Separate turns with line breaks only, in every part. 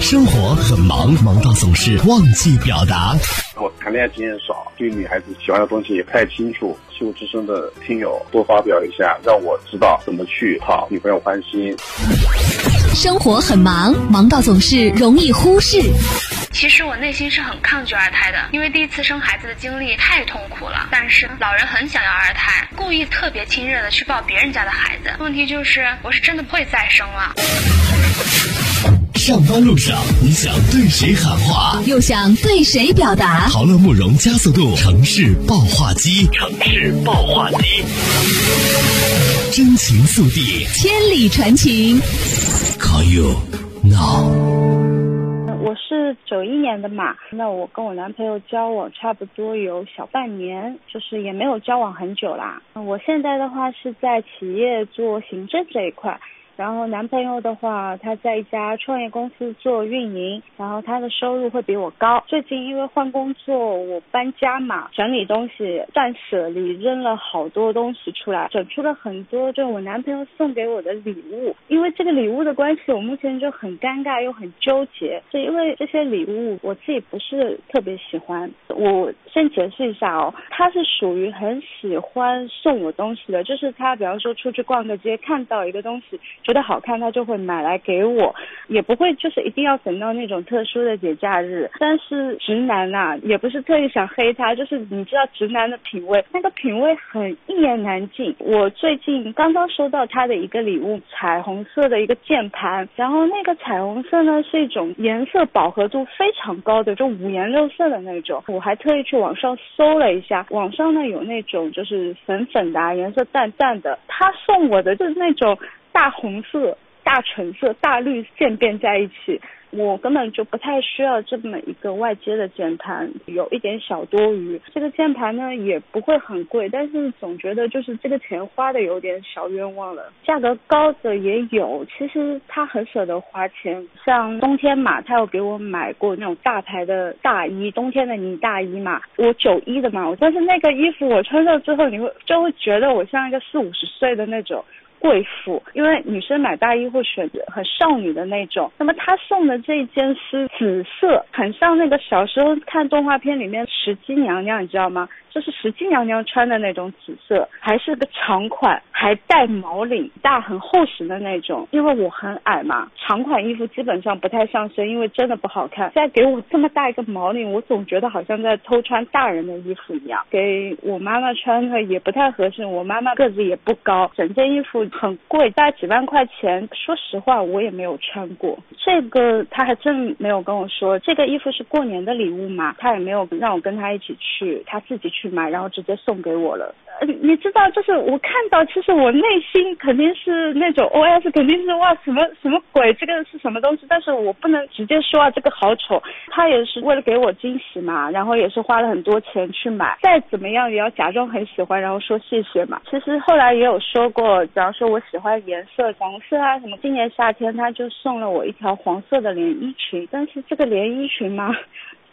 生活很忙，忙到总是忘记表达。
我谈恋爱经验少，对女孩子喜欢的东西也不太清楚。希望之声的听友多发表一下，让我知道怎么去讨女朋友欢心。
生活很忙，忙到总是容易忽视。
其实我内心是很抗拒二胎的，因为第一次生孩子的经历太痛苦了。但是老人很想要二胎，故意特别亲热的去抱别人家的孩子。问题就是，我是真的不会再生了。
上班路上，你想对谁喊话，又想对谁表达？豪乐慕容加速度城市爆话机，城市爆话机，真情速递，千里传情。Call you now。
我是九一年的嘛，那我跟我男朋友交往差不多有小半年，就是也没有交往很久啦。我现在的话是在企业做行政这一块。然后男朋友的话，他在一家创业公司做运营，然后他的收入会比我高。最近因为换工作，我搬家嘛，整理东西，断舍离，扔了好多东西出来，整出了很多就我男朋友送给我的礼物。因为这个礼物的关系，我目前就很尴尬又很纠结。就因为这些礼物我自己不是特别喜欢。我先解释一下哦，他是属于很喜欢送我东西的，就是他比方说出去逛个街，看到一个东西。觉得好看，他就会买来给我，也不会就是一定要等到那种特殊的节假日。但是直男呐，也不是特意想黑他，就是你知道直男的品味，那个品味很一言难尽。我最近刚刚收到他的一个礼物，彩虹色的一个键盘，然后那个彩虹色呢是一种颜色饱和度非常高的，就五颜六色的那种。我还特意去网上搜了一下，网上呢有那种就是粉粉的，颜色淡淡的。他送我的就是那种。大红色、大橙色、大绿渐变在一起。我根本就不太需要这么一个外接的键盘，有一点小多余。这个键盘呢也不会很贵，但是总觉得就是这个钱花的有点小冤枉了。价格高的也有，其实他很舍得花钱。像冬天嘛，他有给我买过那种大牌的大衣，冬天的呢大衣嘛。我九一的嘛，但是那个衣服我穿上之后，你会就会觉得我像一个四五十岁的那种。贵妇，因为女生买大衣会选择很少女的那种。那么他送的这一件是紫色，很像那个小时候看动画片里面石矶娘娘，你知道吗？就是石矶娘娘穿的那种紫色，还是个长款，还带毛领，大很厚实的那种。因为我很矮嘛，长款衣服基本上不太上身，因为真的不好看。再给我这么大一个毛领，我总觉得好像在偷穿大人的衣服一样。给我妈妈穿的也不太合适，我妈妈个子也不高，整件衣服很贵，大概几万块钱。说实话，我也没有穿过。这个他还真没有跟我说，这个衣服是过年的礼物嘛，他也没有让我跟他一起去，他自己去。买，然后直接送给我了。呃，你知道，就是我看到，其实我内心肯定是那种 O S，肯定是哇，什么什么鬼，这个是什么东西？但是我不能直接说啊，这个好丑。他也是为了给我惊喜嘛，然后也是花了很多钱去买。再怎么样也要假装很喜欢，然后说谢谢嘛。其实后来也有说过，假如说我喜欢颜色黄色啊什么，今年夏天他就送了我一条黄色的连衣裙，但是这个连衣裙嘛。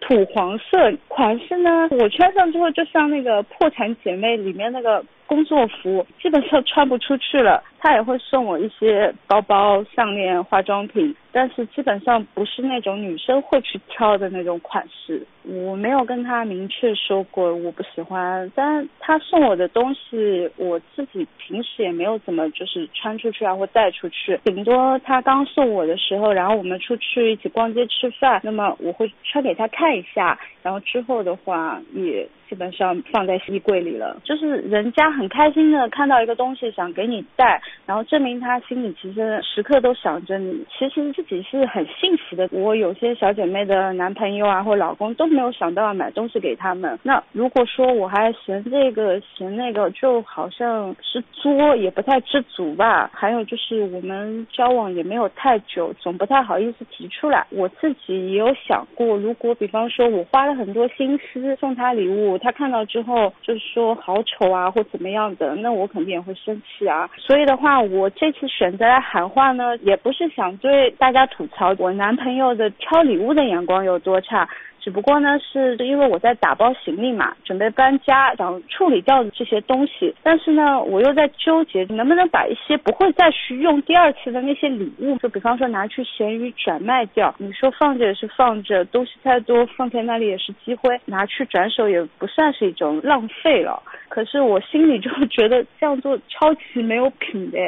土黄色款式呢，我穿上之后就像那个破产姐妹里面那个工作服，基本上穿不出去了。他也会送我一些包包、项链、化妆品，但是基本上不是那种女生会去挑的那种款式。我没有跟他明确说过我不喜欢，但他送我的东西，我自己平时也没有怎么就是穿出去啊或带出去，顶多他刚送我的时候，然后我们出去一起逛街吃饭，那么我会穿给他看一下，然后之后的话也基本上放在衣柜里了。就是人家很开心的看到一个东西想给你带。然后证明他心里其实时刻都想着你，其实自己是很幸福的。我有些小姐妹的男朋友啊或老公都没有想到要买东西给他们。那如果说我还嫌这个嫌那个，就好像是作，也不太知足吧。还有就是我们交往也没有太久，总不太好意思提出来。我自己也有想过，如果比方说我花了很多心思送他礼物，他看到之后就是说好丑啊或怎么样的，那我肯定也会生气啊。所以的。话我这次选择来喊话呢，也不是想对大家吐槽我男朋友的挑礼物的眼光有多差。
只不过呢，是因为我在打包行李嘛，准备搬家，想处理掉这些东西。但是呢，我又在纠结，能不能把一些不会再去用第二次的那些礼物，就比方说拿去闲鱼转卖掉。你说放着也是放着，东西太多，放在那里也是积灰，拿去转手也不算是一种浪费了。可是我心里就觉得这样做超级没有品的。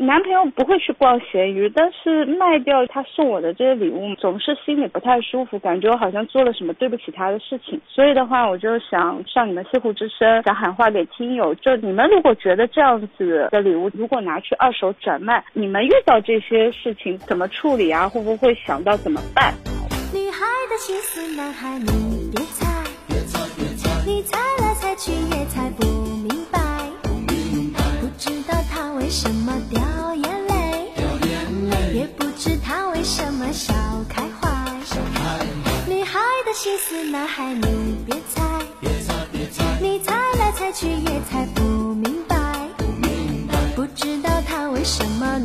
男朋友不会去逛闲鱼，但是卖掉他送我的这些礼物，总是心里不太舒服，感觉我好像做了什么对不起他的事情。所以的话，我就想向你们西湖之声，想喊话给听友，就你们如果觉得这样子的礼物，如果拿去二手转卖，你们遇到这些事情怎么处理啊？会不会想到怎么办？女孩的心思，男孩你别猜，别猜别猜，你猜来猜去心思，男孩你别猜，别猜别猜，你猜来猜去也猜不明白，不明白，不知道他为什么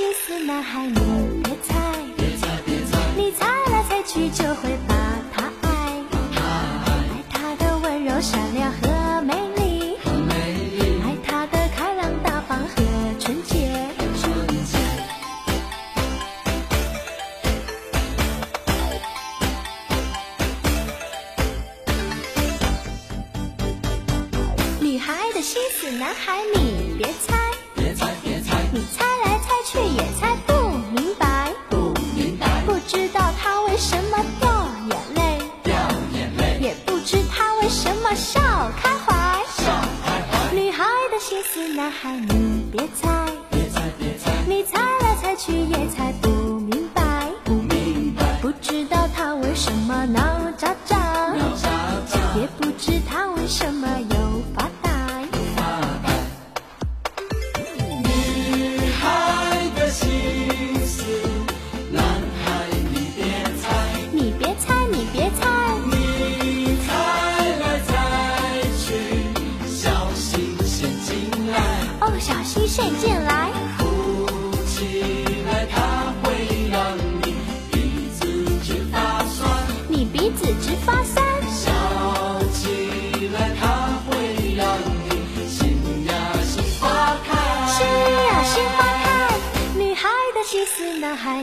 心思男孩，你别猜，别猜别猜，你猜来猜去就会把他爱。爱他的温柔善良和美丽，爱他的开朗大方和纯洁。纯洁女孩的心思，男孩你，别猜男孩，你别猜，别猜别猜，你猜来猜去也猜不明白，不明白，不知道他为什么闹喳喳，闹喳喳，也不知他为什么陷进来，
哭起来，他会让你鼻子直发酸。
你鼻子直发酸。
笑起来，他会让你心呀心花开。
心呀心花开。女孩的心思，男孩